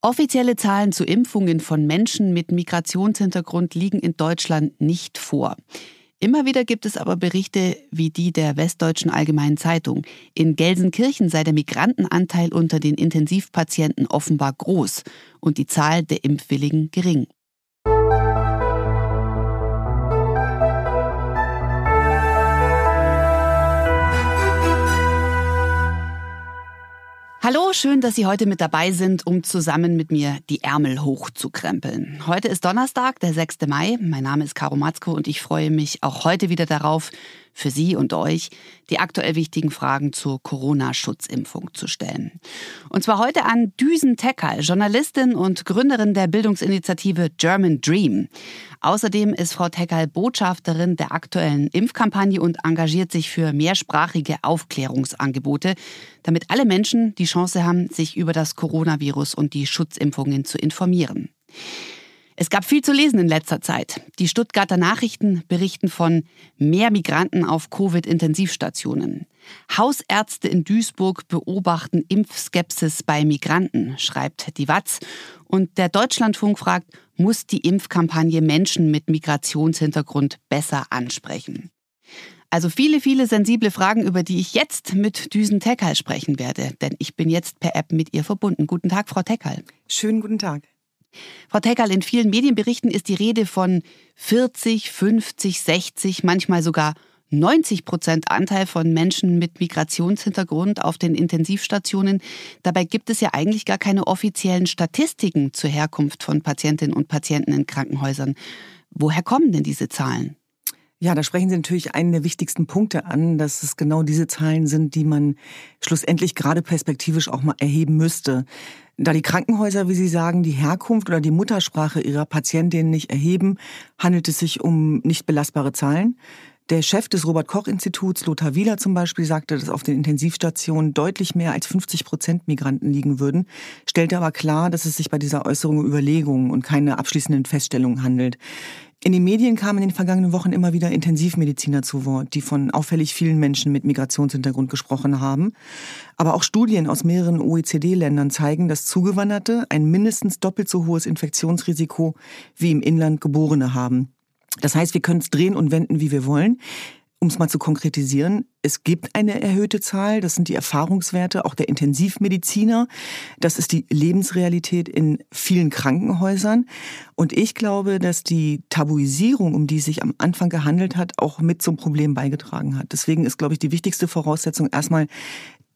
Offizielle Zahlen zu Impfungen von Menschen mit Migrationshintergrund liegen in Deutschland nicht vor. Immer wieder gibt es aber Berichte wie die der Westdeutschen Allgemeinen Zeitung. In Gelsenkirchen sei der Migrantenanteil unter den Intensivpatienten offenbar groß und die Zahl der Impfwilligen gering. Hallo, schön, dass Sie heute mit dabei sind, um zusammen mit mir die Ärmel hochzukrempeln. Heute ist Donnerstag, der 6. Mai. Mein Name ist Caro Matzko und ich freue mich auch heute wieder darauf, für Sie und euch die aktuell wichtigen Fragen zur Corona-Schutzimpfung zu stellen. Und zwar heute an Düsen Tekal, Journalistin und Gründerin der Bildungsinitiative German Dream. Außerdem ist Frau Tekal Botschafterin der aktuellen Impfkampagne und engagiert sich für mehrsprachige Aufklärungsangebote, damit alle Menschen die Chance haben, sich über das Coronavirus und die Schutzimpfungen zu informieren. Es gab viel zu lesen in letzter Zeit. Die Stuttgarter Nachrichten berichten von mehr Migranten auf Covid-Intensivstationen. Hausärzte in Duisburg beobachten Impfskepsis bei Migranten, schreibt die Watz. Und der Deutschlandfunk fragt, muss die Impfkampagne Menschen mit Migrationshintergrund besser ansprechen? Also viele, viele sensible Fragen, über die ich jetzt mit Düsen Tekal sprechen werde, denn ich bin jetzt per App mit ihr verbunden. Guten Tag, Frau Tekal. Schönen guten Tag. Frau Teckerl, in vielen Medienberichten ist die Rede von 40, 50, 60, manchmal sogar 90 Prozent Anteil von Menschen mit Migrationshintergrund auf den Intensivstationen. Dabei gibt es ja eigentlich gar keine offiziellen Statistiken zur Herkunft von Patientinnen und Patienten in Krankenhäusern. Woher kommen denn diese Zahlen? Ja, da sprechen Sie natürlich einen der wichtigsten Punkte an, dass es genau diese Zahlen sind, die man schlussendlich gerade perspektivisch auch mal erheben müsste. Da die Krankenhäuser, wie Sie sagen, die Herkunft oder die Muttersprache ihrer Patientinnen nicht erheben, handelt es sich um nicht belastbare Zahlen. Der Chef des Robert-Koch-Instituts, Lothar Wieler zum Beispiel, sagte, dass auf den Intensivstationen deutlich mehr als 50 Prozent Migranten liegen würden, stellte aber klar, dass es sich bei dieser Äußerung um Überlegungen und keine abschließenden Feststellungen handelt. In den Medien kamen in den vergangenen Wochen immer wieder Intensivmediziner zu Wort, die von auffällig vielen Menschen mit Migrationshintergrund gesprochen haben. Aber auch Studien aus mehreren OECD-Ländern zeigen, dass Zugewanderte ein mindestens doppelt so hohes Infektionsrisiko wie im Inland Geborene haben. Das heißt, wir können es drehen und wenden, wie wir wollen. Um es mal zu konkretisieren, es gibt eine erhöhte Zahl, das sind die Erfahrungswerte auch der Intensivmediziner, das ist die Lebensrealität in vielen Krankenhäusern. Und ich glaube, dass die Tabuisierung, um die es sich am Anfang gehandelt hat, auch mit zum Problem beigetragen hat. Deswegen ist, glaube ich, die wichtigste Voraussetzung erstmal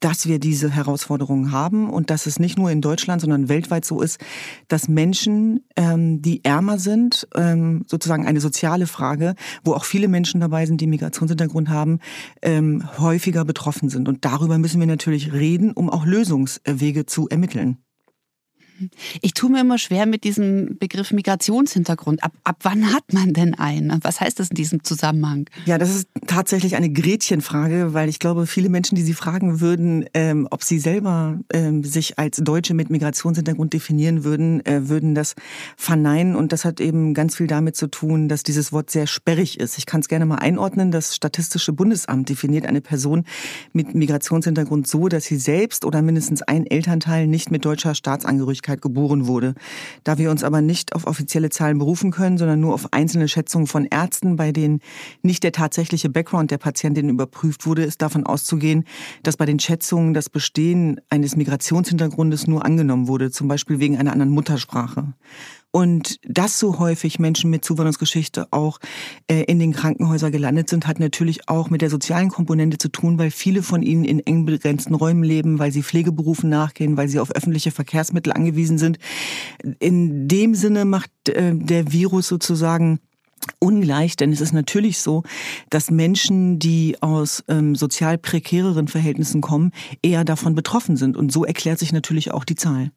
dass wir diese Herausforderungen haben und dass es nicht nur in Deutschland, sondern weltweit so ist, dass Menschen, ähm, die ärmer sind, ähm, sozusagen eine soziale Frage, wo auch viele Menschen dabei sind, die Migrationshintergrund haben, ähm, häufiger betroffen sind. Und darüber müssen wir natürlich reden, um auch Lösungswege zu ermitteln. Ich tue mir immer schwer mit diesem Begriff Migrationshintergrund. Ab, ab wann hat man denn einen? Was heißt das in diesem Zusammenhang? Ja, das ist tatsächlich eine Gretchenfrage, weil ich glaube, viele Menschen, die Sie fragen würden, ähm, ob sie selber ähm, sich als Deutsche mit Migrationshintergrund definieren würden, äh, würden das verneinen. Und das hat eben ganz viel damit zu tun, dass dieses Wort sehr sperrig ist. Ich kann es gerne mal einordnen. Das Statistische Bundesamt definiert eine Person mit Migrationshintergrund so, dass sie selbst oder mindestens ein Elternteil nicht mit deutscher Staatsangehörigkeit Wirklichkeit geboren wurde. Da wir uns aber nicht auf offizielle Zahlen berufen können, sondern nur auf einzelne Schätzungen von Ärzten, bei denen nicht der tatsächliche Background der Patientin überprüft wurde, ist davon auszugehen, dass bei den Schätzungen das Bestehen eines Migrationshintergrundes nur angenommen wurde, zum Beispiel wegen einer anderen Muttersprache. Und dass so häufig Menschen mit Zuwanderungsgeschichte auch äh, in den Krankenhäusern gelandet sind, hat natürlich auch mit der sozialen Komponente zu tun, weil viele von ihnen in eng begrenzten Räumen leben, weil sie Pflegeberufen nachgehen, weil sie auf öffentliche Verkehrsmittel angewiesen sind. In dem Sinne macht äh, der Virus sozusagen ungleich, denn es ist natürlich so, dass Menschen, die aus ähm, sozial prekäreren Verhältnissen kommen, eher davon betroffen sind. Und so erklärt sich natürlich auch die Zahl.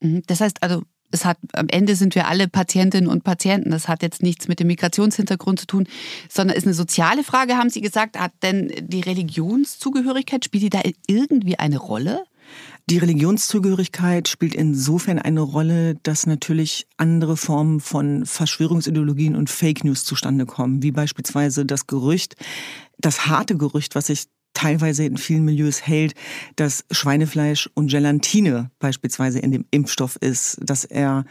Mhm. Das heißt also, es hat am Ende sind wir alle Patientinnen und Patienten. Das hat jetzt nichts mit dem Migrationshintergrund zu tun, sondern ist eine soziale Frage, haben Sie gesagt. Hat denn die Religionszugehörigkeit, spielt die da irgendwie eine Rolle? Die Religionszugehörigkeit spielt insofern eine Rolle, dass natürlich andere Formen von Verschwörungsideologien und Fake News zustande kommen, wie beispielsweise das Gerücht, das harte Gerücht, was sich teilweise in vielen Milieus hält, dass Schweinefleisch und Gelatine beispielsweise in dem Impfstoff ist, dass er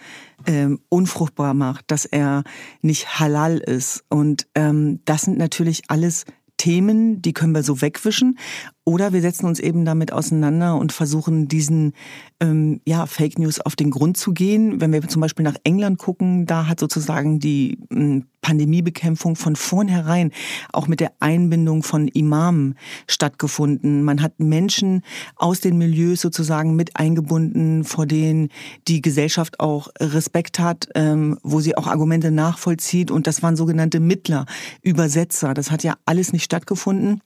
ähm, unfruchtbar macht, dass er nicht halal ist. Und ähm, das sind natürlich alles Themen, die können wir so wegwischen. Oder wir setzen uns eben damit auseinander und versuchen, diesen ähm, ja, Fake News auf den Grund zu gehen. Wenn wir zum Beispiel nach England gucken, da hat sozusagen die ähm, Pandemiebekämpfung von vornherein auch mit der Einbindung von Imamen stattgefunden. Man hat Menschen aus den Milieus sozusagen mit eingebunden, vor denen die Gesellschaft auch Respekt hat, ähm, wo sie auch Argumente nachvollzieht. Und das waren sogenannte Mittler, Übersetzer. Das hat ja alles nicht stattgefunden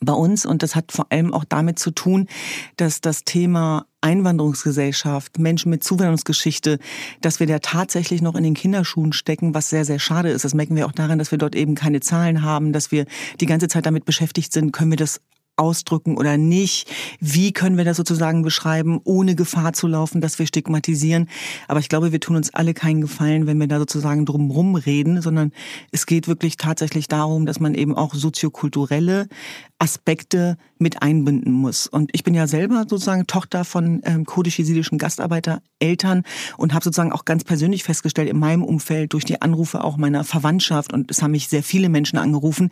bei uns und das hat vor allem auch damit zu tun, dass das Thema Einwanderungsgesellschaft, Menschen mit Zuwanderungsgeschichte, dass wir da tatsächlich noch in den Kinderschuhen stecken, was sehr, sehr schade ist. Das merken wir auch daran, dass wir dort eben keine Zahlen haben, dass wir die ganze Zeit damit beschäftigt sind, können wir das ausdrücken oder nicht? Wie können wir das sozusagen beschreiben, ohne Gefahr zu laufen, dass wir stigmatisieren? Aber ich glaube, wir tun uns alle keinen Gefallen, wenn wir da sozusagen drumherum reden, sondern es geht wirklich tatsächlich darum, dass man eben auch soziokulturelle Aspekte mit einbinden muss. Und ich bin ja selber sozusagen Tochter von ähm, kurdisch-jesidischen Gastarbeitereltern und habe sozusagen auch ganz persönlich festgestellt in meinem Umfeld durch die Anrufe auch meiner Verwandtschaft und es haben mich sehr viele Menschen angerufen,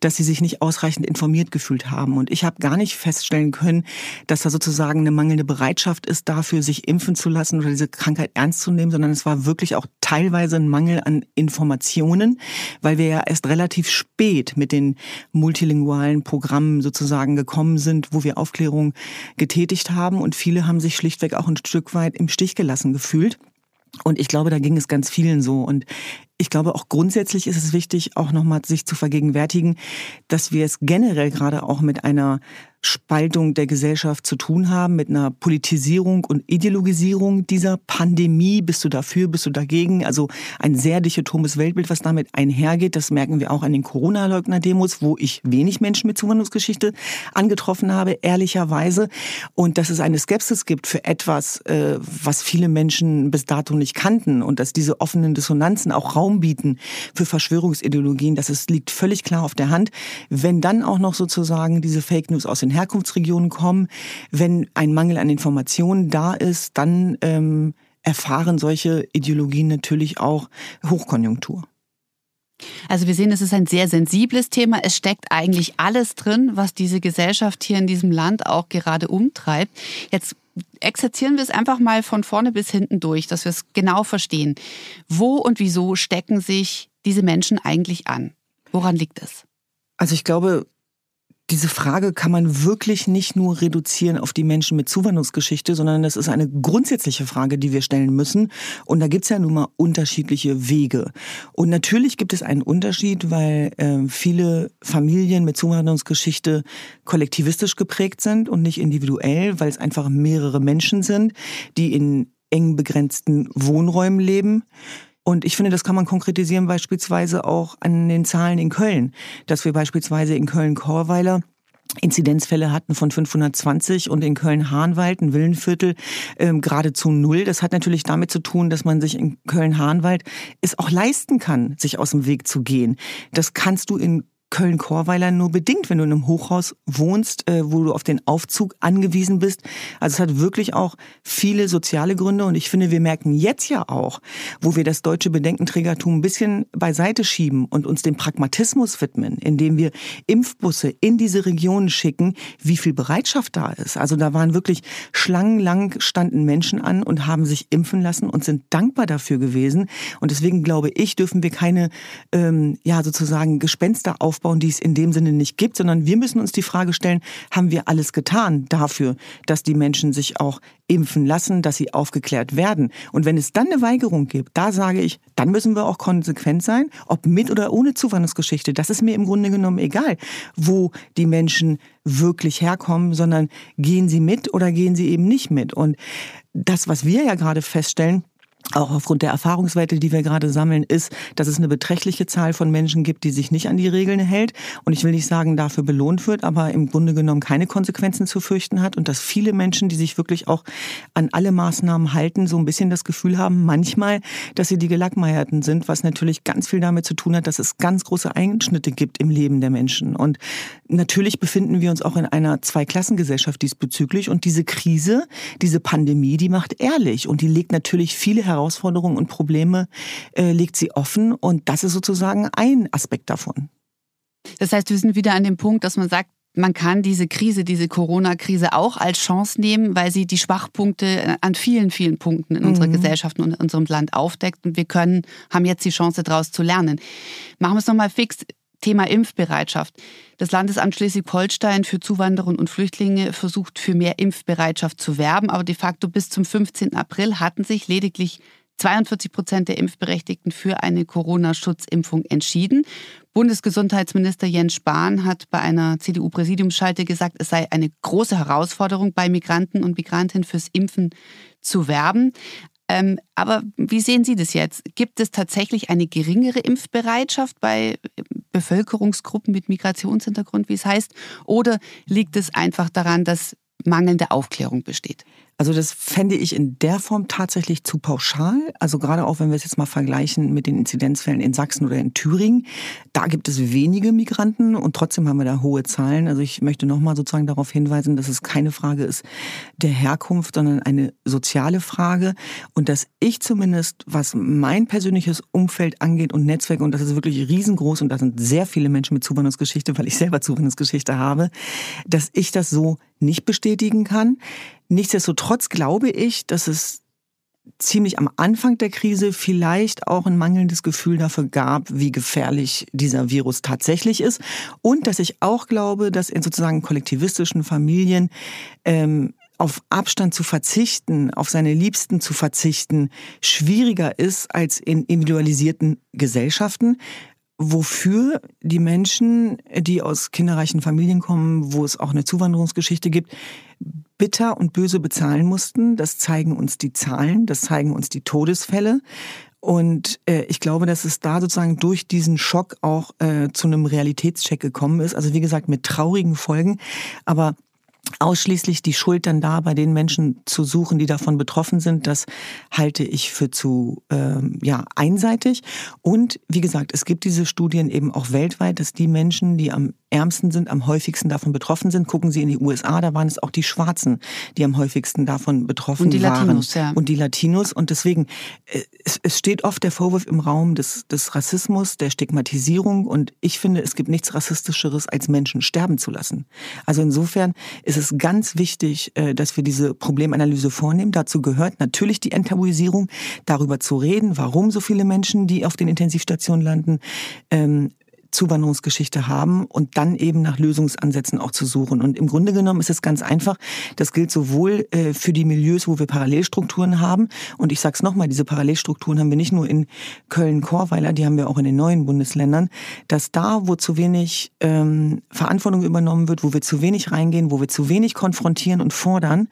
dass sie sich nicht ausreichend informiert gefühlt haben. Und ich habe gar nicht feststellen können, dass da sozusagen eine mangelnde Bereitschaft ist dafür, sich impfen zu lassen oder diese Krankheit ernst zu nehmen, sondern es war wirklich auch teilweise ein Mangel an Informationen, weil wir ja erst relativ spät mit den multilingualen Programmen Programmen sozusagen gekommen sind, wo wir Aufklärung getätigt haben. Und viele haben sich schlichtweg auch ein Stück weit im Stich gelassen gefühlt. Und ich glaube, da ging es ganz vielen so. Und ich glaube, auch grundsätzlich ist es wichtig, auch nochmal sich zu vergegenwärtigen, dass wir es generell gerade auch mit einer Spaltung der Gesellschaft zu tun haben, mit einer Politisierung und Ideologisierung dieser Pandemie. Bist du dafür, bist du dagegen? Also ein sehr dichotomes Weltbild, was damit einhergeht. Das merken wir auch an den Corona-Leugner-Demos, wo ich wenig Menschen mit Zuwanderungsgeschichte angetroffen habe, ehrlicherweise. Und dass es eine Skepsis gibt für etwas, äh, was viele Menschen bis dato nicht kannten und dass diese offenen Dissonanzen auch Raum bieten für Verschwörungsideologien, das ist, liegt völlig klar auf der Hand. Wenn dann auch noch sozusagen diese Fake News aus den Herkunftsregionen kommen. Wenn ein Mangel an Informationen da ist, dann ähm, erfahren solche Ideologien natürlich auch Hochkonjunktur. Also wir sehen, es ist ein sehr sensibles Thema. Es steckt eigentlich alles drin, was diese Gesellschaft hier in diesem Land auch gerade umtreibt. Jetzt exerzieren wir es einfach mal von vorne bis hinten durch, dass wir es genau verstehen. Wo und wieso stecken sich diese Menschen eigentlich an? Woran liegt es? Also ich glaube, diese Frage kann man wirklich nicht nur reduzieren auf die Menschen mit Zuwanderungsgeschichte, sondern das ist eine grundsätzliche Frage, die wir stellen müssen. Und da gibt's ja nun mal unterschiedliche Wege. Und natürlich gibt es einen Unterschied, weil äh, viele Familien mit Zuwanderungsgeschichte kollektivistisch geprägt sind und nicht individuell, weil es einfach mehrere Menschen sind, die in eng begrenzten Wohnräumen leben. Und ich finde, das kann man konkretisieren beispielsweise auch an den Zahlen in Köln, dass wir beispielsweise in Köln-Korweiler Inzidenzfälle hatten von 520 und in Köln-Hahnwald, ein Villenviertel, ähm, geradezu null. Das hat natürlich damit zu tun, dass man sich in Köln-Hahnwald es auch leisten kann, sich aus dem Weg zu gehen. Das kannst du in Köln-Korweiler nur bedingt, wenn du in einem Hochhaus wohnst, äh, wo du auf den Aufzug angewiesen bist. Also es hat wirklich auch viele soziale Gründe und ich finde, wir merken jetzt ja auch, wo wir das deutsche Bedenkenträgertum ein bisschen beiseite schieben und uns dem Pragmatismus widmen, indem wir Impfbusse in diese Regionen schicken, wie viel Bereitschaft da ist. Also da waren wirklich schlangenlang standen Menschen an und haben sich impfen lassen und sind dankbar dafür gewesen. Und deswegen glaube ich, dürfen wir keine, ähm, ja sozusagen Gespenster aufbauen aufbauen, die es in dem Sinne nicht gibt, sondern wir müssen uns die Frage stellen, haben wir alles getan dafür, dass die Menschen sich auch impfen lassen, dass sie aufgeklärt werden. Und wenn es dann eine Weigerung gibt, da sage ich, dann müssen wir auch konsequent sein, ob mit oder ohne Zuwanderungsgeschichte. Das ist mir im Grunde genommen egal, wo die Menschen wirklich herkommen, sondern gehen sie mit oder gehen sie eben nicht mit. Und das, was wir ja gerade feststellen, auch aufgrund der Erfahrungswerte, die wir gerade sammeln, ist, dass es eine beträchtliche Zahl von Menschen gibt, die sich nicht an die Regeln hält. Und ich will nicht sagen, dafür belohnt wird, aber im Grunde genommen keine Konsequenzen zu fürchten hat. Und dass viele Menschen, die sich wirklich auch an alle Maßnahmen halten, so ein bisschen das Gefühl haben, manchmal, dass sie die Gelackmeierten sind, was natürlich ganz viel damit zu tun hat, dass es ganz große Einschnitte gibt im Leben der Menschen. Und natürlich befinden wir uns auch in einer Zweiklassengesellschaft diesbezüglich. Und diese Krise, diese Pandemie, die macht ehrlich und die legt natürlich viele Herausforderungen Herausforderungen und Probleme äh, legt sie offen und das ist sozusagen ein Aspekt davon. Das heißt, wir sind wieder an dem Punkt, dass man sagt, man kann diese Krise, diese Corona-Krise auch als Chance nehmen, weil sie die Schwachpunkte äh, an vielen, vielen Punkten in mhm. unserer Gesellschaft und in unserem Land aufdeckt. Und wir können, haben jetzt die Chance, daraus zu lernen. Machen wir es nochmal fix. Thema Impfbereitschaft. Das Landesamt Schleswig-Holstein für Zuwanderer und Flüchtlinge versucht für mehr Impfbereitschaft zu werben, aber de facto bis zum 15. April hatten sich lediglich 42 Prozent der Impfberechtigten für eine Corona-Schutzimpfung entschieden. Bundesgesundheitsminister Jens Spahn hat bei einer CDU-Präsidiumsschalte gesagt, es sei eine große Herausforderung, bei Migranten und Migrantinnen fürs Impfen zu werben. Ähm, aber wie sehen Sie das jetzt? Gibt es tatsächlich eine geringere Impfbereitschaft bei Bevölkerungsgruppen mit Migrationshintergrund, wie es heißt? Oder liegt es einfach daran, dass mangelnde Aufklärung besteht? Also das fände ich in der Form tatsächlich zu pauschal. Also gerade auch wenn wir es jetzt mal vergleichen mit den Inzidenzfällen in Sachsen oder in Thüringen, da gibt es wenige Migranten und trotzdem haben wir da hohe Zahlen. Also ich möchte nochmal sozusagen darauf hinweisen, dass es keine Frage ist der Herkunft, sondern eine soziale Frage und dass ich zumindest, was mein persönliches Umfeld angeht und Netzwerke, und das ist wirklich riesengroß und da sind sehr viele Menschen mit Zuwanderungsgeschichte, weil ich selber Zuwanderungsgeschichte habe, dass ich das so nicht bestätigen kann. Nichtsdestotrotz glaube ich, dass es ziemlich am Anfang der Krise vielleicht auch ein mangelndes Gefühl dafür gab, wie gefährlich dieser Virus tatsächlich ist. Und dass ich auch glaube, dass in sozusagen kollektivistischen Familien ähm, auf Abstand zu verzichten, auf seine Liebsten zu verzichten, schwieriger ist als in individualisierten Gesellschaften wofür die Menschen, die aus kinderreichen Familien kommen, wo es auch eine Zuwanderungsgeschichte gibt, bitter und böse bezahlen mussten. Das zeigen uns die Zahlen, das zeigen uns die Todesfälle. Und äh, ich glaube, dass es da sozusagen durch diesen Schock auch äh, zu einem Realitätscheck gekommen ist. Also wie gesagt, mit traurigen Folgen. Aber ausschließlich die Schuld dann da bei den Menschen zu suchen, die davon betroffen sind, das halte ich für zu ähm, ja einseitig. Und wie gesagt, es gibt diese Studien eben auch weltweit, dass die Menschen, die am ärmsten sind, am häufigsten davon betroffen sind. Gucken Sie in die USA, da waren es auch die Schwarzen, die am häufigsten davon betroffen waren. Und die waren. Latinos, ja. Und die Latinos. Und deswegen, äh, es, es steht oft der Vorwurf im Raum des, des Rassismus, der Stigmatisierung. Und ich finde, es gibt nichts Rassistischeres, als Menschen sterben zu lassen. Also insofern ist es ganz wichtig, äh, dass wir diese Problemanalyse vornehmen. Dazu gehört natürlich die Enttabuisierung, darüber zu reden, warum so viele Menschen, die auf den Intensivstationen landen, ähm, Zuwanderungsgeschichte haben und dann eben nach Lösungsansätzen auch zu suchen. Und im Grunde genommen ist es ganz einfach. Das gilt sowohl äh, für die Milieus, wo wir Parallelstrukturen haben. Und ich sage es nochmal, diese Parallelstrukturen haben wir nicht nur in Köln-Korweiler, die haben wir auch in den neuen Bundesländern, dass da, wo zu wenig ähm, Verantwortung übernommen wird, wo wir zu wenig reingehen, wo wir zu wenig konfrontieren und fordern,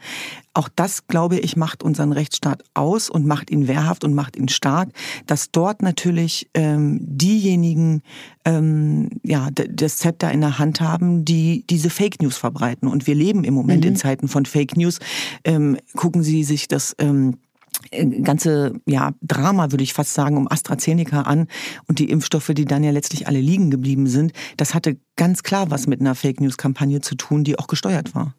auch das, glaube ich, macht unseren Rechtsstaat aus und macht ihn wehrhaft und macht ihn stark, dass dort natürlich ähm, diejenigen ähm, ja, das Zepter in der Hand haben, die diese Fake News verbreiten. Und wir leben im Moment mhm. in Zeiten von Fake News. Ähm, gucken Sie sich das ähm, ganze ja, Drama, würde ich fast sagen, um AstraZeneca an und die Impfstoffe, die dann ja letztlich alle liegen geblieben sind. Das hatte ganz klar was mit einer Fake News-Kampagne zu tun, die auch gesteuert war.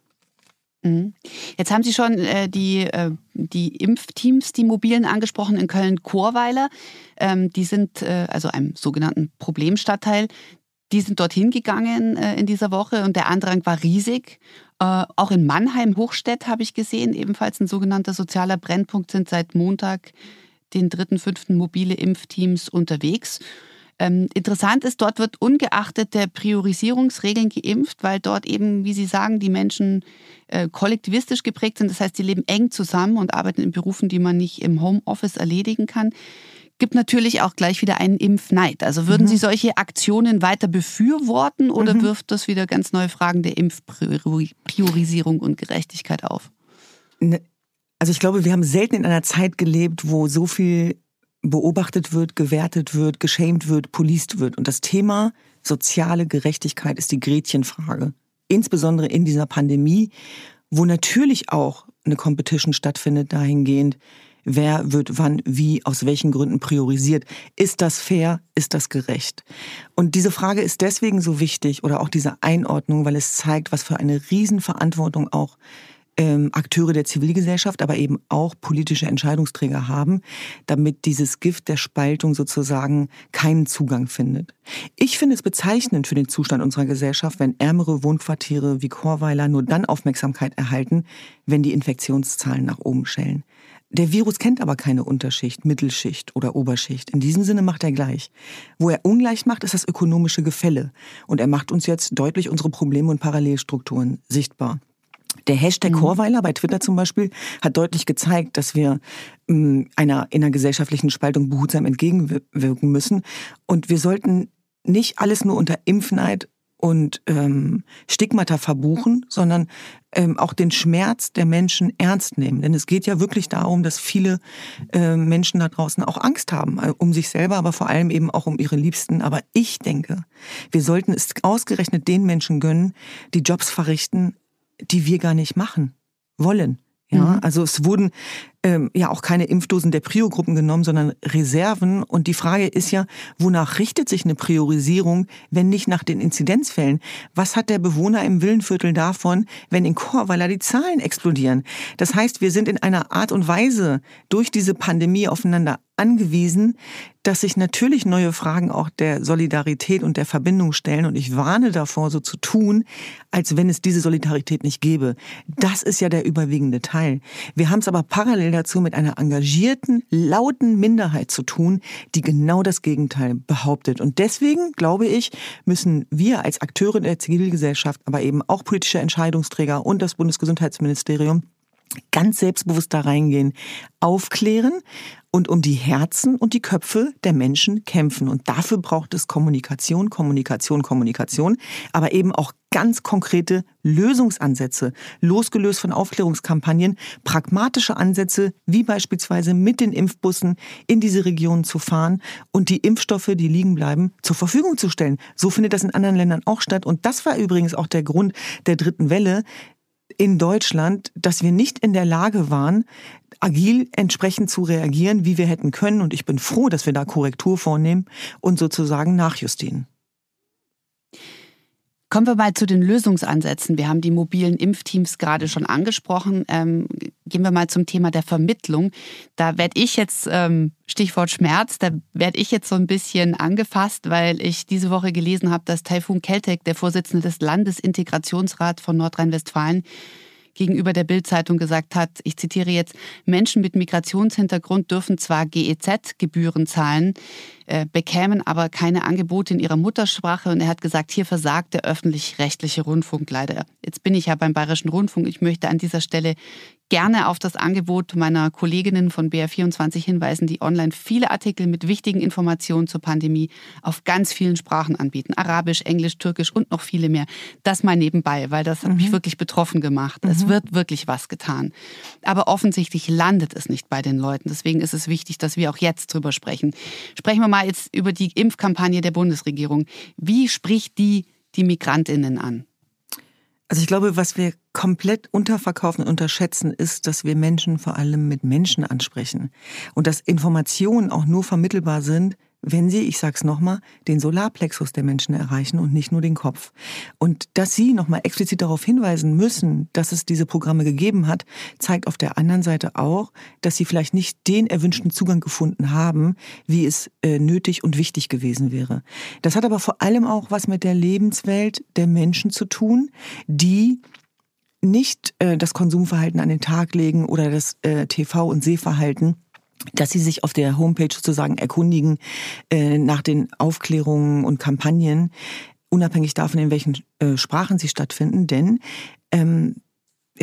Mhm. Jetzt haben Sie schon äh, die, äh, die Impfteams, die mobilen angesprochen in Köln-Chorweiler. Ähm, die sind, äh, also einem sogenannten Problemstadtteil, die sind dorthin gegangen äh, in dieser Woche und der Andrang war riesig. Äh, auch in Mannheim, Hochstedt habe ich gesehen, ebenfalls ein sogenannter sozialer Brennpunkt, sind seit Montag den dritten, fünften mobile Impfteams unterwegs. Ähm, interessant ist, dort wird ungeachtet der Priorisierungsregeln geimpft, weil dort eben, wie Sie sagen, die Menschen äh, kollektivistisch geprägt sind. Das heißt, sie leben eng zusammen und arbeiten in Berufen, die man nicht im Homeoffice erledigen kann. Gibt natürlich auch gleich wieder einen Impfneid. Also würden mhm. Sie solche Aktionen weiter befürworten oder mhm. wirft das wieder ganz neue Fragen der Impfpriorisierung und Gerechtigkeit auf? Ne Also ich glaube, wir haben selten in einer Zeit gelebt, wo so viel beobachtet wird, gewertet wird, geschämt wird, policed wird. Und das Thema soziale Gerechtigkeit ist die Gretchenfrage. Insbesondere in dieser Pandemie, wo natürlich auch eine Competition stattfindet dahingehend, wer wird wann, wie, aus welchen Gründen priorisiert. Ist das fair? Ist das gerecht? Und diese Frage ist deswegen so wichtig oder auch diese Einordnung, weil es zeigt, was für eine Riesenverantwortung auch ähm, Akteure der Zivilgesellschaft, aber eben auch politische Entscheidungsträger haben, damit dieses Gift der Spaltung sozusagen keinen Zugang findet. Ich finde es bezeichnend für den Zustand unserer Gesellschaft, wenn ärmere Wohnquartiere wie Chorweiler nur dann Aufmerksamkeit erhalten, wenn die Infektionszahlen nach oben schellen. Der Virus kennt aber keine Unterschicht, Mittelschicht oder Oberschicht. In diesem Sinne macht er gleich. Wo er ungleich macht, ist das ökonomische Gefälle. Und er macht uns jetzt deutlich unsere Probleme und Parallelstrukturen sichtbar. Der Hashtag mhm. Chorweiler bei Twitter zum Beispiel hat deutlich gezeigt, dass wir ähm, einer, einer gesellschaftlichen Spaltung behutsam entgegenwirken müssen. Und wir sollten nicht alles nur unter Impfneid und ähm, Stigmata verbuchen, sondern ähm, auch den Schmerz der Menschen ernst nehmen. Denn es geht ja wirklich darum, dass viele äh, Menschen da draußen auch Angst haben, äh, um sich selber, aber vor allem eben auch um ihre Liebsten. Aber ich denke, wir sollten es ausgerechnet den Menschen gönnen, die Jobs verrichten, die wir gar nicht machen wollen. Ja, mhm. also es wurden ähm, ja auch keine Impfdosen der Prio-Gruppen genommen, sondern Reserven. Und die Frage ist ja, wonach richtet sich eine Priorisierung, wenn nicht nach den Inzidenzfällen? Was hat der Bewohner im Villenviertel davon, wenn in Chorweiler die Zahlen explodieren? Das heißt, wir sind in einer Art und Weise durch diese Pandemie aufeinander angewiesen, dass sich natürlich neue Fragen auch der Solidarität und der Verbindung stellen. Und ich warne davor, so zu tun, als wenn es diese Solidarität nicht gäbe. Das ist ja der überwiegende Teil. Wir haben es aber parallel dazu mit einer engagierten, lauten Minderheit zu tun, die genau das Gegenteil behauptet. Und deswegen, glaube ich, müssen wir als Akteure der Zivilgesellschaft, aber eben auch politische Entscheidungsträger und das Bundesgesundheitsministerium ganz selbstbewusst da reingehen, aufklären und um die Herzen und die Köpfe der Menschen kämpfen. Und dafür braucht es Kommunikation, Kommunikation, Kommunikation, aber eben auch ganz konkrete Lösungsansätze, losgelöst von Aufklärungskampagnen, pragmatische Ansätze, wie beispielsweise mit den Impfbussen in diese Regionen zu fahren und die Impfstoffe, die liegen bleiben, zur Verfügung zu stellen. So findet das in anderen Ländern auch statt. Und das war übrigens auch der Grund der dritten Welle in Deutschland, dass wir nicht in der Lage waren, agil entsprechend zu reagieren, wie wir hätten können. Und ich bin froh, dass wir da Korrektur vornehmen und sozusagen nachjustieren. Kommen wir mal zu den Lösungsansätzen. Wir haben die mobilen Impfteams gerade schon angesprochen. Ähm, gehen wir mal zum Thema der Vermittlung. Da werde ich jetzt, ähm, Stichwort Schmerz, da werde ich jetzt so ein bisschen angefasst, weil ich diese Woche gelesen habe, dass Taifun Keltek, der Vorsitzende des Landesintegrationsrats von Nordrhein-Westfalen, gegenüber der Bildzeitung gesagt hat, ich zitiere jetzt, Menschen mit Migrationshintergrund dürfen zwar GEZ-Gebühren zahlen, äh, bekämen aber keine Angebote in ihrer Muttersprache. Und er hat gesagt, hier versagt der öffentlich-rechtliche Rundfunk leider. Jetzt bin ich ja beim Bayerischen Rundfunk. Ich möchte an dieser Stelle gerne auf das Angebot meiner Kolleginnen von BR24 hinweisen, die online viele Artikel mit wichtigen Informationen zur Pandemie auf ganz vielen Sprachen anbieten. Arabisch, Englisch, Türkisch und noch viele mehr. Das mal nebenbei, weil das hat mhm. mich wirklich betroffen gemacht. Mhm. Es wird wirklich was getan. Aber offensichtlich landet es nicht bei den Leuten. Deswegen ist es wichtig, dass wir auch jetzt drüber sprechen. Sprechen wir mal jetzt über die Impfkampagne der Bundesregierung. Wie spricht die die Migrantinnen an? Also ich glaube, was wir komplett unterverkaufen und unterschätzen, ist, dass wir Menschen vor allem mit Menschen ansprechen. Und dass Informationen auch nur vermittelbar sind, wenn sie, ich sag's nochmal, den Solarplexus der Menschen erreichen und nicht nur den Kopf. Und dass sie nochmal explizit darauf hinweisen müssen, dass es diese Programme gegeben hat, zeigt auf der anderen Seite auch, dass sie vielleicht nicht den erwünschten Zugang gefunden haben, wie es äh, nötig und wichtig gewesen wäre. Das hat aber vor allem auch was mit der Lebenswelt der Menschen zu tun, die nicht äh, das Konsumverhalten an den Tag legen oder das äh, TV- und Sehverhalten dass sie sich auf der Homepage sozusagen erkundigen äh, nach den Aufklärungen und Kampagnen, unabhängig davon, in welchen äh, Sprachen sie stattfinden. Denn ähm,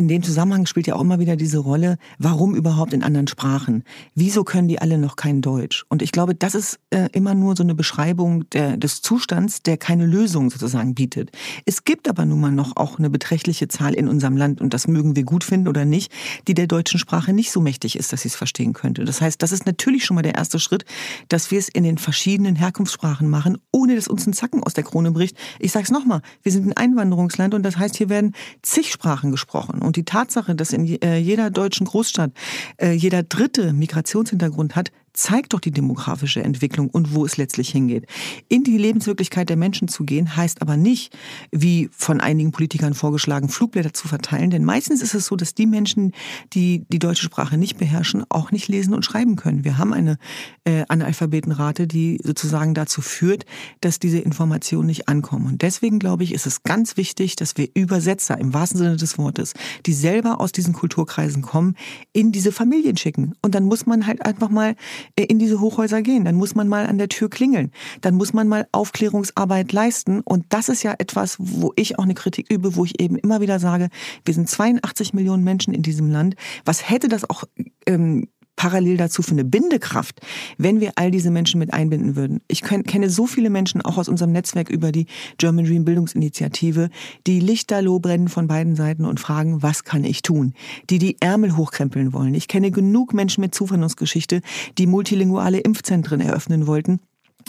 in dem Zusammenhang spielt ja auch immer wieder diese Rolle, warum überhaupt in anderen Sprachen? Wieso können die alle noch kein Deutsch? Und ich glaube, das ist äh, immer nur so eine Beschreibung der, des Zustands, der keine Lösung sozusagen bietet. Es gibt aber nun mal noch auch eine beträchtliche Zahl in unserem Land, und das mögen wir gut finden oder nicht, die der deutschen Sprache nicht so mächtig ist, dass sie es verstehen könnte. Das heißt, das ist natürlich schon mal der erste Schritt, dass wir es in den verschiedenen Herkunftssprachen machen, ohne dass uns ein Zacken aus der Krone bricht. Ich sage es nochmal, wir sind ein Einwanderungsland und das heißt, hier werden zig Sprachen gesprochen. Und die Tatsache, dass in äh, jeder deutschen Großstadt äh, jeder dritte Migrationshintergrund hat, zeigt doch die demografische Entwicklung und wo es letztlich hingeht. In die Lebenswirklichkeit der Menschen zu gehen, heißt aber nicht, wie von einigen Politikern vorgeschlagen, Flugblätter zu verteilen. Denn meistens ist es so, dass die Menschen, die die deutsche Sprache nicht beherrschen, auch nicht lesen und schreiben können. Wir haben eine äh, Analphabetenrate, die sozusagen dazu führt, dass diese Informationen nicht ankommen. Und deswegen glaube ich, ist es ganz wichtig, dass wir Übersetzer im wahrsten Sinne des Wortes, die selber aus diesen Kulturkreisen kommen, in diese Familien schicken. Und dann muss man halt einfach mal in diese Hochhäuser gehen. Dann muss man mal an der Tür klingeln. Dann muss man mal Aufklärungsarbeit leisten. Und das ist ja etwas, wo ich auch eine Kritik übe, wo ich eben immer wieder sage, wir sind 82 Millionen Menschen in diesem Land. Was hätte das auch ähm, parallel dazu für eine Bindekraft, wenn wir all diese Menschen mit einbinden würden. Ich kenne so viele Menschen auch aus unserem Netzwerk über die German Dream Bildungsinitiative, die lichterloh brennen von beiden Seiten und fragen, was kann ich tun? Die die Ärmel hochkrempeln wollen. Ich kenne genug Menschen mit Zuwanderungsgeschichte, die multilinguale Impfzentren eröffnen wollten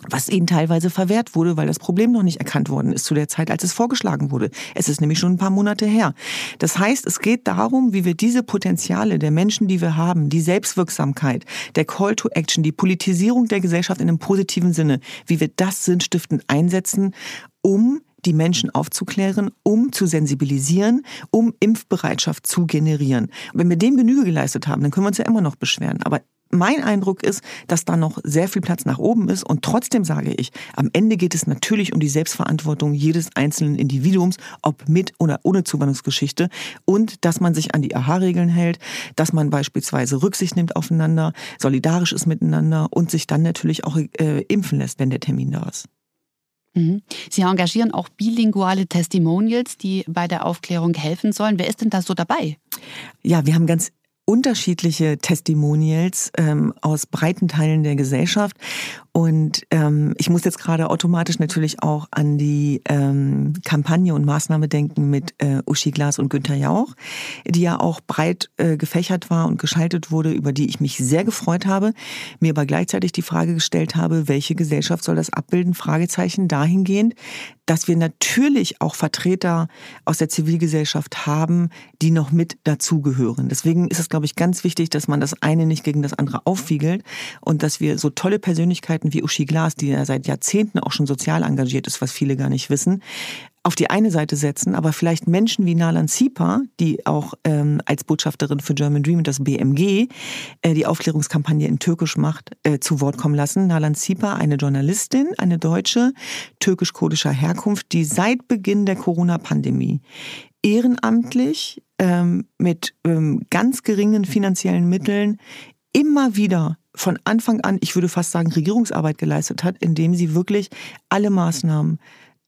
was ihnen teilweise verwehrt wurde, weil das Problem noch nicht erkannt worden ist zu der Zeit, als es vorgeschlagen wurde. Es ist nämlich schon ein paar Monate her. Das heißt, es geht darum, wie wir diese Potenziale der Menschen, die wir haben, die Selbstwirksamkeit, der Call to Action, die Politisierung der Gesellschaft in einem positiven Sinne, wie wir das sinnstiftend einsetzen, um die Menschen aufzuklären, um zu sensibilisieren, um Impfbereitschaft zu generieren. Wenn wir dem Genüge geleistet haben, dann können wir uns ja immer noch beschweren. Aber mein Eindruck ist, dass da noch sehr viel Platz nach oben ist. Und trotzdem sage ich, am Ende geht es natürlich um die Selbstverantwortung jedes einzelnen Individuums, ob mit oder ohne Zuwanderungsgeschichte. Und dass man sich an die AHA-Regeln hält, dass man beispielsweise Rücksicht nimmt aufeinander, solidarisch ist miteinander und sich dann natürlich auch äh, impfen lässt, wenn der Termin da ist. Mhm. Sie engagieren auch bilinguale Testimonials, die bei der Aufklärung helfen sollen. Wer ist denn da so dabei? Ja, wir haben ganz unterschiedliche Testimonials ähm, aus breiten Teilen der Gesellschaft. Und ähm, ich muss jetzt gerade automatisch natürlich auch an die ähm, Kampagne und Maßnahme denken mit äh, Uschi Glas und Günther Jauch, die ja auch breit äh, gefächert war und geschaltet wurde, über die ich mich sehr gefreut habe, mir aber gleichzeitig die Frage gestellt habe, welche Gesellschaft soll das abbilden? Fragezeichen dahingehend, dass wir natürlich auch Vertreter aus der Zivilgesellschaft haben, die noch mit dazugehören. Deswegen ist es, glaube ich, ganz wichtig, dass man das eine nicht gegen das andere aufwiegelt und dass wir so tolle Persönlichkeiten wie Uschi Glas, die ja seit Jahrzehnten auch schon sozial engagiert ist, was viele gar nicht wissen, auf die eine Seite setzen, aber vielleicht Menschen wie Nalan Sipa, die auch ähm, als Botschafterin für German Dream und das BMG äh, die Aufklärungskampagne in Türkisch macht, äh, zu Wort kommen lassen. Nalan Sipa, eine Journalistin, eine Deutsche, türkisch-kurdischer Herkunft, die seit Beginn der Corona-Pandemie ehrenamtlich ähm, mit ähm, ganz geringen finanziellen Mitteln immer wieder von Anfang an, ich würde fast sagen, Regierungsarbeit geleistet hat, indem sie wirklich alle Maßnahmen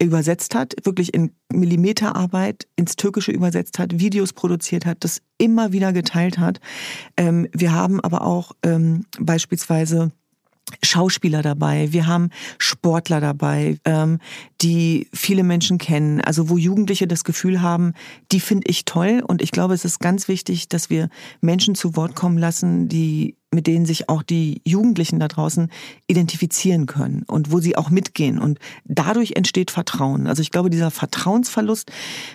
übersetzt hat, wirklich in Millimeterarbeit ins Türkische übersetzt hat, Videos produziert hat, das immer wieder geteilt hat. Ähm, wir haben aber auch ähm, beispielsweise Schauspieler dabei, wir haben Sportler dabei, ähm, die viele Menschen kennen, also wo Jugendliche das Gefühl haben, die finde ich toll und ich glaube, es ist ganz wichtig, dass wir Menschen zu Wort kommen lassen, die mit denen sich auch die Jugendlichen da draußen identifizieren können und wo sie auch mitgehen. Und dadurch entsteht Vertrauen. Also ich glaube, dieser Vertrauensverlust,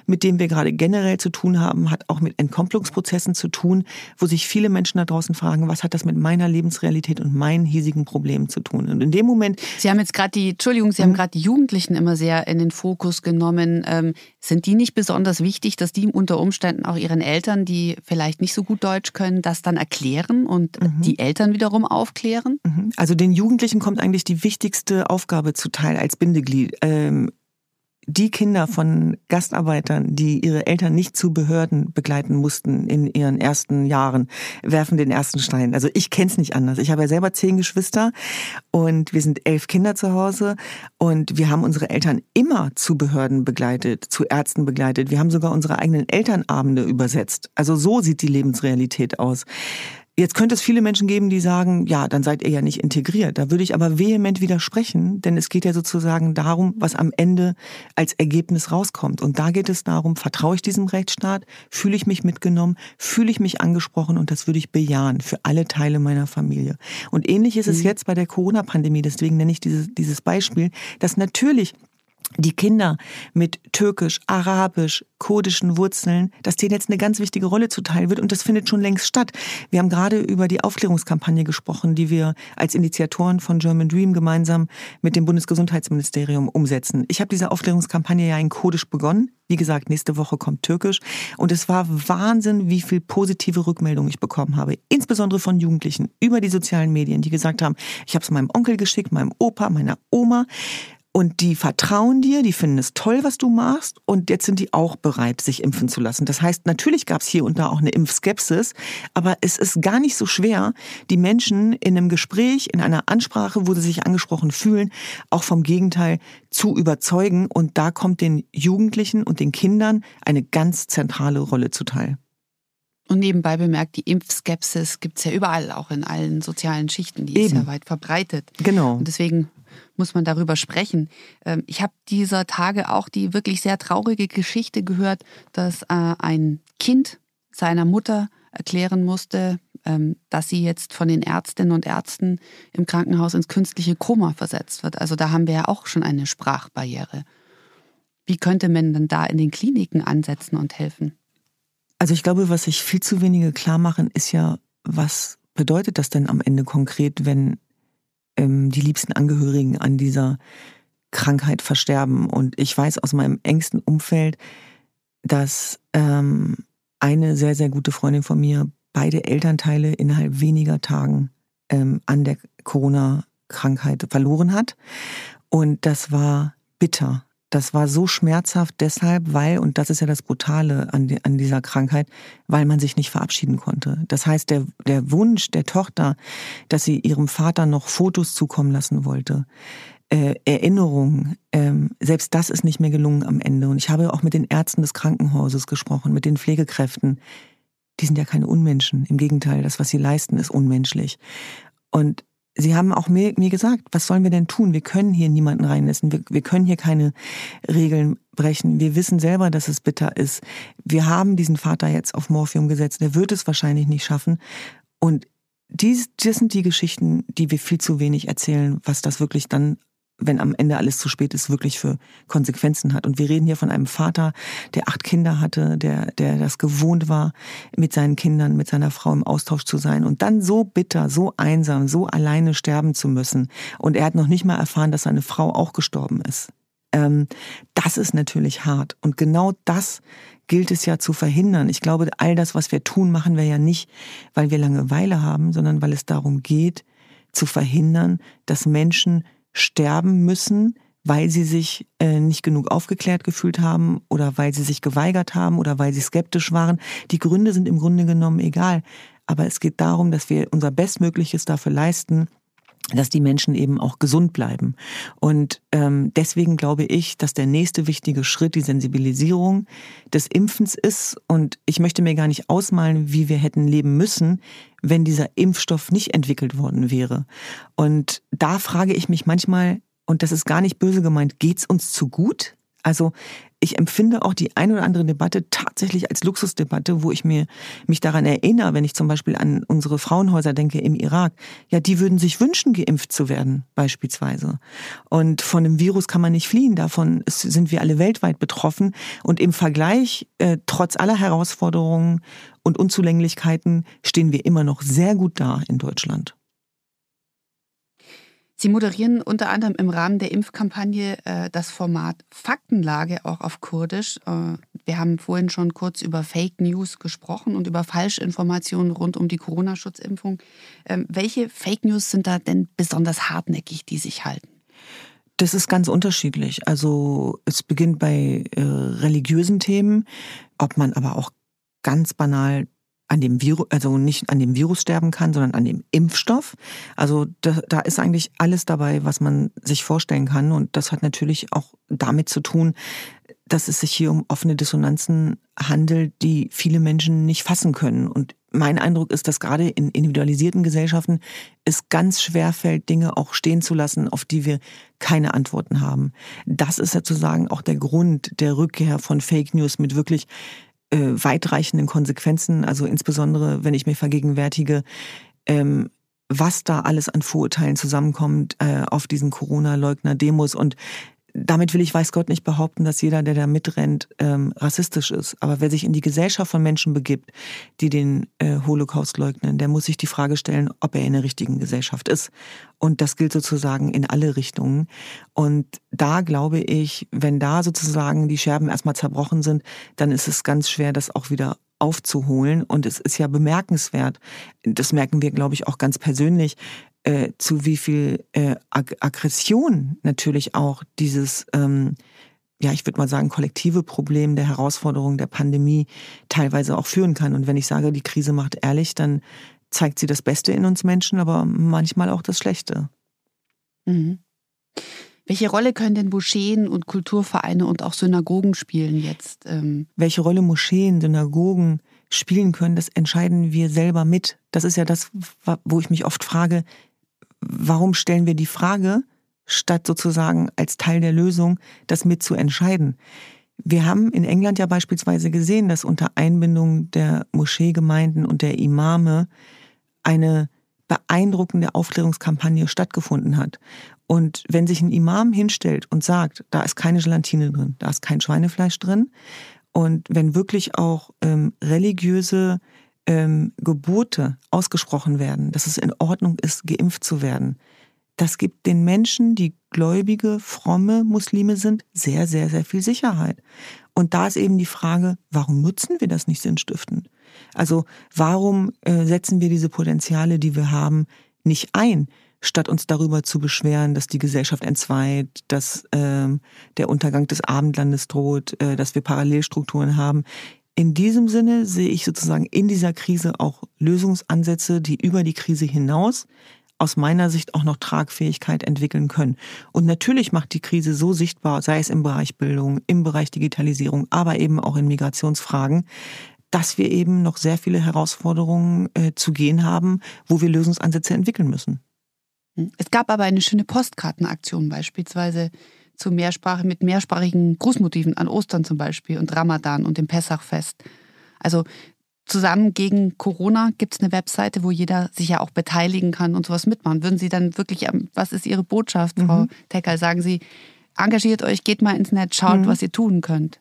mit dem wir gerade generell zu tun haben, hat auch mit Entkopplungsprozessen zu tun, wo sich viele Menschen da draußen fragen, was hat das mit meiner Lebensrealität und meinen hiesigen Problemen zu tun? Und in dem Moment. Sie haben jetzt gerade die, Entschuldigung, Sie haben mhm. gerade die Jugendlichen immer sehr in den Fokus genommen. Ähm, sind die nicht besonders wichtig, dass die unter Umständen auch ihren Eltern, die vielleicht nicht so gut Deutsch können, das dann erklären und mhm die Eltern wiederum aufklären? Mhm. Also den Jugendlichen kommt eigentlich die wichtigste Aufgabe zuteil als Bindeglied. Ähm, die Kinder von Gastarbeitern, die ihre Eltern nicht zu Behörden begleiten mussten in ihren ersten Jahren, werfen den ersten Stein. Also ich kenne es nicht anders. Ich habe ja selber zehn Geschwister und wir sind elf Kinder zu Hause und wir haben unsere Eltern immer zu Behörden begleitet, zu Ärzten begleitet. Wir haben sogar unsere eigenen Elternabende übersetzt. Also so sieht die Lebensrealität aus. Jetzt könnte es viele Menschen geben, die sagen, ja, dann seid ihr ja nicht integriert. Da würde ich aber vehement widersprechen, denn es geht ja sozusagen darum, was am Ende als Ergebnis rauskommt. Und da geht es darum, vertraue ich diesem Rechtsstaat, fühle ich mich mitgenommen, fühle ich mich angesprochen und das würde ich bejahen für alle Teile meiner Familie. Und ähnlich ist es mhm. jetzt bei der Corona-Pandemie, deswegen nenne ich dieses, dieses Beispiel, dass natürlich die Kinder mit türkisch, arabisch, kurdischen Wurzeln, dass denen jetzt eine ganz wichtige Rolle zuteil wird und das findet schon längst statt. Wir haben gerade über die Aufklärungskampagne gesprochen, die wir als Initiatoren von German Dream gemeinsam mit dem Bundesgesundheitsministerium umsetzen. Ich habe diese Aufklärungskampagne ja in Kurdisch begonnen. Wie gesagt, nächste Woche kommt Türkisch. Und es war Wahnsinn, wie viel positive Rückmeldungen ich bekommen habe. Insbesondere von Jugendlichen über die sozialen Medien, die gesagt haben, ich habe es meinem Onkel geschickt, meinem Opa, meiner Oma. Und die vertrauen dir, die finden es toll, was du machst. Und jetzt sind die auch bereit, sich impfen zu lassen. Das heißt, natürlich gab es hier und da auch eine Impfskepsis. Aber es ist gar nicht so schwer, die Menschen in einem Gespräch, in einer Ansprache, wo sie sich angesprochen fühlen, auch vom Gegenteil zu überzeugen. Und da kommt den Jugendlichen und den Kindern eine ganz zentrale Rolle zuteil. Und nebenbei bemerkt, die Impfskepsis gibt es ja überall, auch in allen sozialen Schichten. Die Eben. ist ja weit verbreitet. Genau. Und deswegen muss man darüber sprechen. Ähm, ich habe dieser Tage auch die wirklich sehr traurige Geschichte gehört, dass äh, ein Kind seiner Mutter erklären musste, ähm, dass sie jetzt von den Ärztinnen und Ärzten im Krankenhaus ins künstliche Koma versetzt wird. Also da haben wir ja auch schon eine Sprachbarriere. Wie könnte man denn da in den Kliniken ansetzen und helfen? Also ich glaube, was sich viel zu wenige klar machen, ist ja, was bedeutet das denn am Ende konkret, wenn ähm, die liebsten Angehörigen an dieser Krankheit versterben. Und ich weiß aus meinem engsten Umfeld, dass ähm, eine sehr, sehr gute Freundin von mir beide Elternteile innerhalb weniger Tagen ähm, an der Corona-Krankheit verloren hat. Und das war bitter. Das war so schmerzhaft deshalb, weil, und das ist ja das Brutale an, die, an dieser Krankheit, weil man sich nicht verabschieden konnte. Das heißt, der, der Wunsch der Tochter, dass sie ihrem Vater noch Fotos zukommen lassen wollte, äh, Erinnerungen, ähm, selbst das ist nicht mehr gelungen am Ende. Und ich habe auch mit den Ärzten des Krankenhauses gesprochen, mit den Pflegekräften. Die sind ja keine Unmenschen. Im Gegenteil, das, was sie leisten, ist unmenschlich. Und Sie haben auch mir, mir gesagt, was sollen wir denn tun? Wir können hier niemanden reinlassen. Wir, wir können hier keine Regeln brechen. Wir wissen selber, dass es bitter ist. Wir haben diesen Vater jetzt auf Morphium gesetzt. Der wird es wahrscheinlich nicht schaffen. Und dies, das sind die Geschichten, die wir viel zu wenig erzählen, was das wirklich dann wenn am Ende alles zu spät ist, wirklich für Konsequenzen hat. Und wir reden hier von einem Vater, der acht Kinder hatte, der, der das gewohnt war, mit seinen Kindern, mit seiner Frau im Austausch zu sein und dann so bitter, so einsam, so alleine sterben zu müssen. Und er hat noch nicht mal erfahren, dass seine Frau auch gestorben ist. Ähm, das ist natürlich hart. Und genau das gilt es ja zu verhindern. Ich glaube, all das, was wir tun, machen wir ja nicht, weil wir Langeweile haben, sondern weil es darum geht, zu verhindern, dass Menschen sterben müssen, weil sie sich äh, nicht genug aufgeklärt gefühlt haben oder weil sie sich geweigert haben oder weil sie skeptisch waren. Die Gründe sind im Grunde genommen egal. Aber es geht darum, dass wir unser Bestmögliches dafür leisten, dass die Menschen eben auch gesund bleiben. Und ähm, deswegen glaube ich, dass der nächste wichtige Schritt die Sensibilisierung des Impfens ist. Und ich möchte mir gar nicht ausmalen, wie wir hätten leben müssen, wenn dieser Impfstoff nicht entwickelt worden wäre. Und da frage ich mich manchmal, und das ist gar nicht böse gemeint, geht's uns zu gut? Also ich empfinde auch die ein oder andere Debatte tatsächlich als Luxusdebatte, wo ich mir mich daran erinnere, wenn ich zum Beispiel an unsere Frauenhäuser denke im Irak. Ja, die würden sich wünschen, geimpft zu werden, beispielsweise. Und von dem Virus kann man nicht fliehen. Davon sind wir alle weltweit betroffen. Und im Vergleich, äh, trotz aller Herausforderungen und Unzulänglichkeiten, stehen wir immer noch sehr gut da in Deutschland. Sie moderieren unter anderem im Rahmen der Impfkampagne äh, das Format Faktenlage auch auf Kurdisch. Äh, wir haben vorhin schon kurz über Fake News gesprochen und über Falschinformationen rund um die Corona-Schutzimpfung. Ähm, welche Fake News sind da denn besonders hartnäckig, die sich halten? Das ist ganz unterschiedlich. Also es beginnt bei äh, religiösen Themen, ob man aber auch ganz banal an dem Virus, also nicht an dem Virus sterben kann, sondern an dem Impfstoff. Also da, da ist eigentlich alles dabei, was man sich vorstellen kann. Und das hat natürlich auch damit zu tun, dass es sich hier um offene Dissonanzen handelt, die viele Menschen nicht fassen können. Und mein Eindruck ist, dass gerade in individualisierten Gesellschaften es ganz schwer fällt, Dinge auch stehen zu lassen, auf die wir keine Antworten haben. Das ist sozusagen auch der Grund der Rückkehr von Fake News mit wirklich äh, weitreichenden Konsequenzen. Also insbesondere, wenn ich mir vergegenwärtige, ähm, was da alles an Vorurteilen zusammenkommt äh, auf diesen Corona-Leugner-Demos und damit will ich, weiß Gott, nicht behaupten, dass jeder, der da mitrennt, ähm, rassistisch ist. Aber wer sich in die Gesellschaft von Menschen begibt, die den äh, Holocaust leugnen, der muss sich die Frage stellen, ob er in der richtigen Gesellschaft ist. Und das gilt sozusagen in alle Richtungen. Und da glaube ich, wenn da sozusagen die Scherben erstmal zerbrochen sind, dann ist es ganz schwer, das auch wieder aufzuholen. Und es ist ja bemerkenswert, das merken wir, glaube ich, auch ganz persönlich, äh, zu wie viel äh, Ag Aggression natürlich auch dieses, ähm, ja, ich würde mal sagen, kollektive Problem der Herausforderung der Pandemie teilweise auch führen kann. Und wenn ich sage, die Krise macht ehrlich, dann zeigt sie das Beste in uns Menschen, aber manchmal auch das Schlechte. Mhm. Welche Rolle können denn Moscheen und Kulturvereine und auch Synagogen spielen jetzt? Ähm? Welche Rolle Moscheen, Synagogen spielen können, das entscheiden wir selber mit. Das ist ja das, wo ich mich oft frage, warum stellen wir die Frage, statt sozusagen als Teil der Lösung das mit zu entscheiden? Wir haben in England ja beispielsweise gesehen, dass unter Einbindung der Moscheegemeinden und der Imame eine beeindruckende Aufklärungskampagne stattgefunden hat. Und wenn sich ein Imam hinstellt und sagt, da ist keine Gelatine drin, da ist kein Schweinefleisch drin, und wenn wirklich auch ähm, religiöse ähm, Gebote ausgesprochen werden, dass es in Ordnung ist, geimpft zu werden, das gibt den Menschen, die gläubige, fromme Muslime sind, sehr, sehr, sehr viel Sicherheit. Und da ist eben die Frage, warum nutzen wir das nicht sinnstiftend? Also warum äh, setzen wir diese Potenziale, die wir haben, nicht ein, statt uns darüber zu beschweren, dass die Gesellschaft entzweit, dass äh, der Untergang des Abendlandes droht, äh, dass wir Parallelstrukturen haben in diesem Sinne sehe ich sozusagen in dieser Krise auch Lösungsansätze, die über die Krise hinaus aus meiner Sicht auch noch Tragfähigkeit entwickeln können. Und natürlich macht die Krise so sichtbar, sei es im Bereich Bildung, im Bereich Digitalisierung, aber eben auch in Migrationsfragen, dass wir eben noch sehr viele Herausforderungen äh, zu gehen haben, wo wir Lösungsansätze entwickeln müssen. Es gab aber eine schöne Postkartenaktion beispielsweise zu Mehrsprache, mit mehrsprachigen Grußmotiven an Ostern zum Beispiel und Ramadan und dem Pessachfest. Also zusammen gegen Corona gibt es eine Webseite, wo jeder sich ja auch beteiligen kann und sowas mitmachen. Würden Sie dann wirklich, was ist Ihre Botschaft, Frau mhm. Tecker? Sagen Sie, engagiert euch, geht mal ins Netz, schaut, mhm. was ihr tun könnt.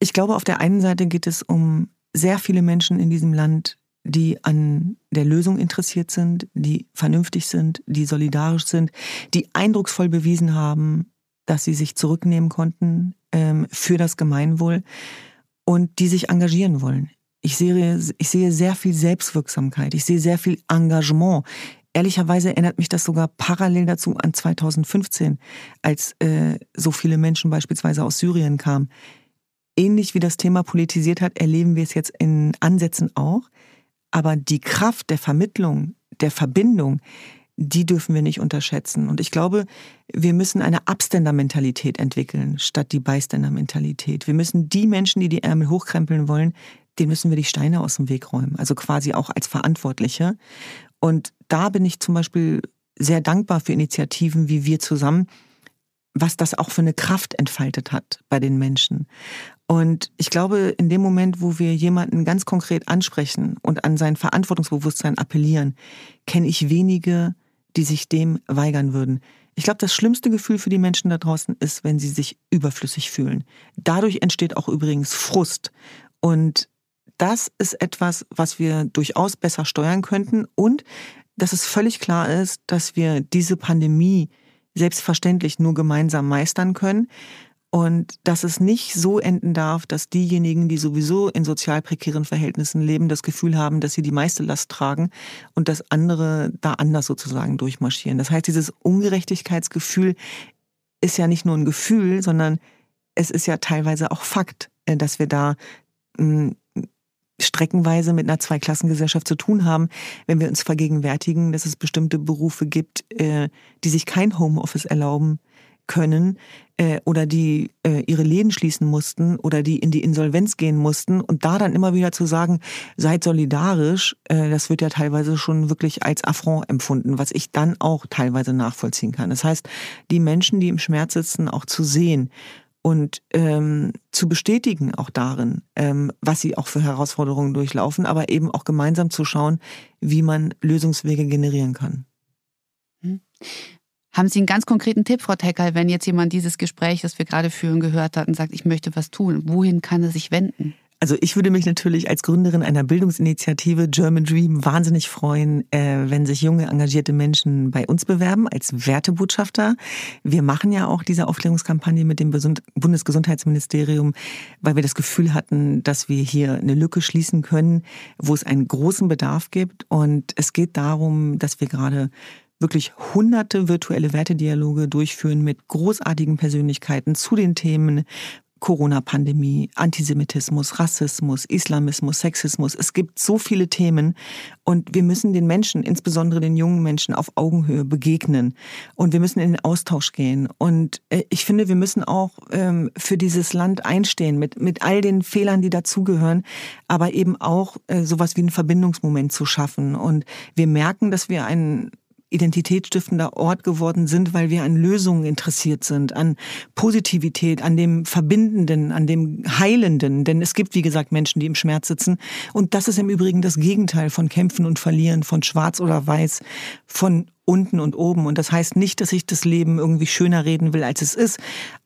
Ich glaube, auf der einen Seite geht es um sehr viele Menschen in diesem Land, die an der Lösung interessiert sind, die vernünftig sind, die solidarisch sind, die eindrucksvoll bewiesen haben, dass sie sich zurücknehmen konnten ähm, für das Gemeinwohl und die sich engagieren wollen. Ich sehe, ich sehe sehr viel Selbstwirksamkeit, ich sehe sehr viel Engagement. Ehrlicherweise erinnert mich das sogar parallel dazu an 2015, als äh, so viele Menschen beispielsweise aus Syrien kamen. Ähnlich wie das Thema politisiert hat, erleben wir es jetzt in Ansätzen auch. Aber die Kraft der Vermittlung, der Verbindung, die dürfen wir nicht unterschätzen. Und ich glaube, wir müssen eine Abständermentalität entwickeln, statt die Byständermentalität. Wir müssen die Menschen, die die Ärmel hochkrempeln wollen, denen müssen wir die Steine aus dem Weg räumen. Also quasi auch als Verantwortliche. Und da bin ich zum Beispiel sehr dankbar für Initiativen wie wir zusammen, was das auch für eine Kraft entfaltet hat bei den Menschen. Und ich glaube, in dem Moment, wo wir jemanden ganz konkret ansprechen und an sein Verantwortungsbewusstsein appellieren, kenne ich wenige, die sich dem weigern würden. Ich glaube, das schlimmste Gefühl für die Menschen da draußen ist, wenn sie sich überflüssig fühlen. Dadurch entsteht auch übrigens Frust. Und das ist etwas, was wir durchaus besser steuern könnten und dass es völlig klar ist, dass wir diese Pandemie selbstverständlich nur gemeinsam meistern können Und dass es nicht so enden darf, dass diejenigen, die sowieso in sozial prekären Verhältnissen leben, das Gefühl haben, dass sie die meiste Last tragen und dass andere da anders sozusagen durchmarschieren. Das heißt, dieses Ungerechtigkeitsgefühl ist ja nicht nur ein Gefühl, sondern es ist ja teilweise auch Fakt, äh, dass wir da hm, streckenweise mit einer Zweiklassengesellschaft zu tun haben, wenn wir uns vergegenwärtigen, dass es bestimmte Berufe gibt, äh, die sich kein Homeoffice erlauben, können äh, oder die äh, ihre Läden schließen mussten oder die in die Insolvenz gehen mussten und da dann immer wieder zu sagen, seid solidarisch, äh, das wird ja teilweise schon wirklich als Affront empfunden, was ich dann auch teilweise nachvollziehen kann. Das heißt, die Menschen, die im Schmerz sitzen, auch zu sehen und ähm, zu bestätigen auch darin, ähm, was sie auch für Herausforderungen durchlaufen, aber eben auch gemeinsam zu schauen, wie man Lösungswege generieren kann. Hm. Haben Sie einen ganz konkreten Tipp, Frau Teckel, wenn jetzt jemand dieses Gespräch, das wir gerade führen, gehört hat und sagt, ich möchte was tun? Wohin kann er sich wenden? Also ich würde mich natürlich als Gründerin einer Bildungsinitiative German Dream wahnsinnig freuen, äh, wenn sich junge, engagierte Menschen bei uns bewerben als Wertebotschafter. Wir machen ja auch diese Aufklärungskampagne mit dem Bundesgesundheitsministerium, weil wir das Gefühl hatten, dass wir hier eine Lücke schließen können, wo es einen großen Bedarf gibt. Und es geht darum, dass wir gerade wirklich hunderte virtuelle Wertedialoge durchführen mit großartigen Persönlichkeiten zu den Themen Corona-Pandemie, Antisemitismus, Rassismus, Islamismus, Sexismus. Es gibt so viele Themen und wir müssen den Menschen, insbesondere den jungen Menschen, auf Augenhöhe begegnen und wir müssen in den Austausch gehen. Und äh, ich finde, wir müssen auch ähm, für dieses Land einstehen mit, mit all den Fehlern, die dazugehören, aber eben auch äh, sowas wie einen Verbindungsmoment zu schaffen. Und wir merken, dass wir einen identitätsstiftender Ort geworden sind, weil wir an Lösungen interessiert sind, an Positivität, an dem Verbindenden, an dem Heilenden. Denn es gibt, wie gesagt, Menschen, die im Schmerz sitzen. Und das ist im Übrigen das Gegenteil von Kämpfen und Verlieren, von Schwarz oder Weiß, von unten und oben. Und das heißt nicht, dass ich das Leben irgendwie schöner reden will, als es ist.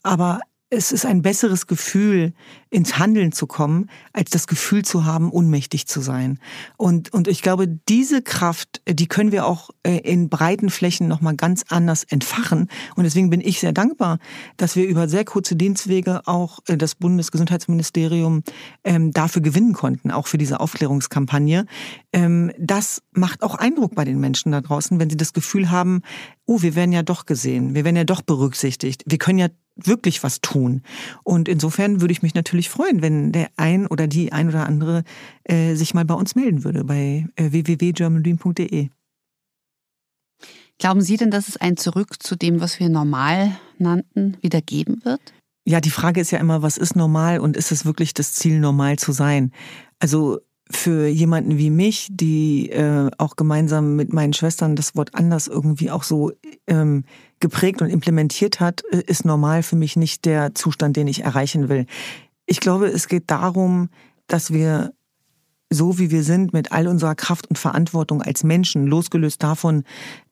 Aber es ist ein besseres Gefühl, ins Handeln zu kommen, als das Gefühl zu haben, ohnmächtig zu sein. Und, und ich glaube, diese Kraft, die können wir auch äh, in breiten Flächen nochmal ganz anders entfachen. Und deswegen bin ich sehr dankbar, dass wir über sehr kurze Dienstwege auch äh, das Bundesgesundheitsministerium ähm, dafür gewinnen konnten, auch für diese Aufklärungskampagne. Ähm, das macht auch Eindruck bei den Menschen da draußen, wenn sie das Gefühl haben, oh, wir werden ja doch gesehen, wir werden ja doch berücksichtigt, wir können ja wirklich was tun. Und insofern würde ich mich natürlich freuen, wenn der ein oder die ein oder andere äh, sich mal bei uns melden würde bei äh, www.germandream.de. Glauben Sie denn, dass es ein Zurück zu dem, was wir normal nannten, wieder geben wird? Ja, die Frage ist ja immer, was ist normal und ist es wirklich das Ziel, normal zu sein? Also für jemanden wie mich, die äh, auch gemeinsam mit meinen Schwestern das Wort anders irgendwie auch so ähm, geprägt und implementiert hat, äh, ist normal für mich nicht der Zustand, den ich erreichen will. Ich glaube, es geht darum, dass wir so wie wir sind, mit all unserer Kraft und Verantwortung als Menschen, losgelöst davon,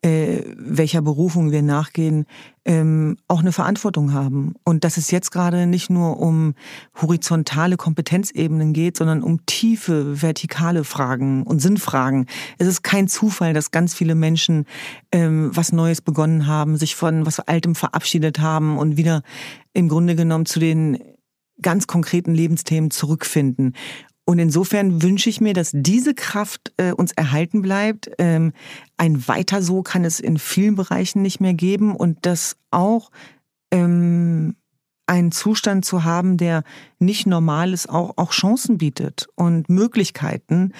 äh, welcher Berufung wir nachgehen, ähm, auch eine Verantwortung haben. Und dass es jetzt gerade nicht nur um horizontale Kompetenzebenen geht, sondern um tiefe, vertikale Fragen und Sinnfragen. Es ist kein Zufall, dass ganz viele Menschen ähm, was Neues begonnen haben, sich von was Altem verabschiedet haben und wieder im Grunde genommen zu den ganz konkreten Lebensthemen zurückfinden. Und insofern wünsche ich mir, dass diese Kraft äh, uns erhalten bleibt. Ähm, ein Weiter so kann es in vielen Bereichen nicht mehr geben und dass auch ähm, einen Zustand zu haben, der nicht normal ist, auch, auch Chancen bietet und Möglichkeiten.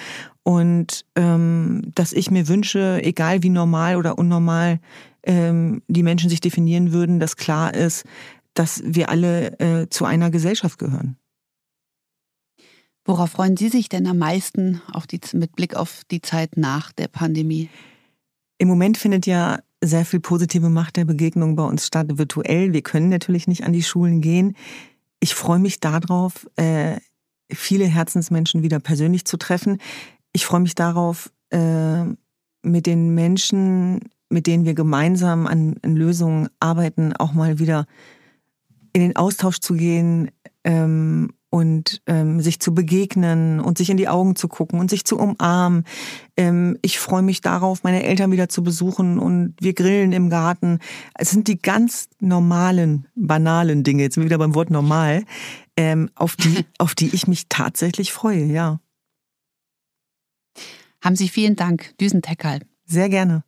Und ähm, dass ich mir wünsche, egal wie normal oder unnormal ähm, die Menschen sich definieren würden, dass klar ist, dass wir alle äh, zu einer Gesellschaft gehören. Worauf freuen Sie sich denn am meisten die, mit Blick auf die Zeit nach der Pandemie? Im Moment findet ja sehr viel positive Macht der Begegnung bei uns statt, virtuell. Wir können natürlich nicht an die Schulen gehen. Ich freue mich darauf, äh, viele Herzensmenschen wieder persönlich zu treffen. Ich freue mich darauf, äh, mit den Menschen, mit denen wir gemeinsam an, Lösungen arbeiten, auch mal wieder in den Austausch zu gehen, ähm, und ähm, sich zu begegnen und sich in die Augen zu gucken und sich zu umarmen. Ähm, ich freue mich darauf, meine Eltern wieder zu besuchen und wir grillen im Garten. Es sind die ganz normalen, banalen Dinge, jetzt sind wir wieder beim Wort normal, ähm, auf, die, auf die ich mich tatsächlich freue, ja. Haben Sie vielen Dank, Düsen Teckerl. Sehr gerne.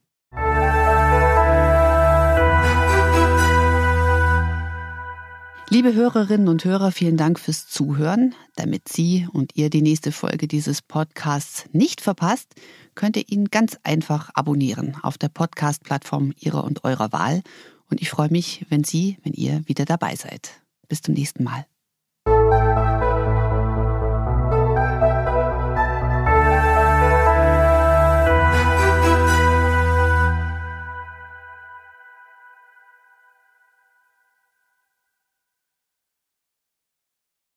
Liebe Hörerinnen und Hörer, vielen Dank fürs Zuhören. Damit Sie und ihr die nächste Folge dieses Podcasts nicht verpasst, könnt ihr ihn ganz einfach abonnieren auf der Podcast-Plattform Ihrer und eurer Wahl. Und ich freue mich, wenn Sie, wenn ihr wieder dabei seid. Bis zum nächsten Mal.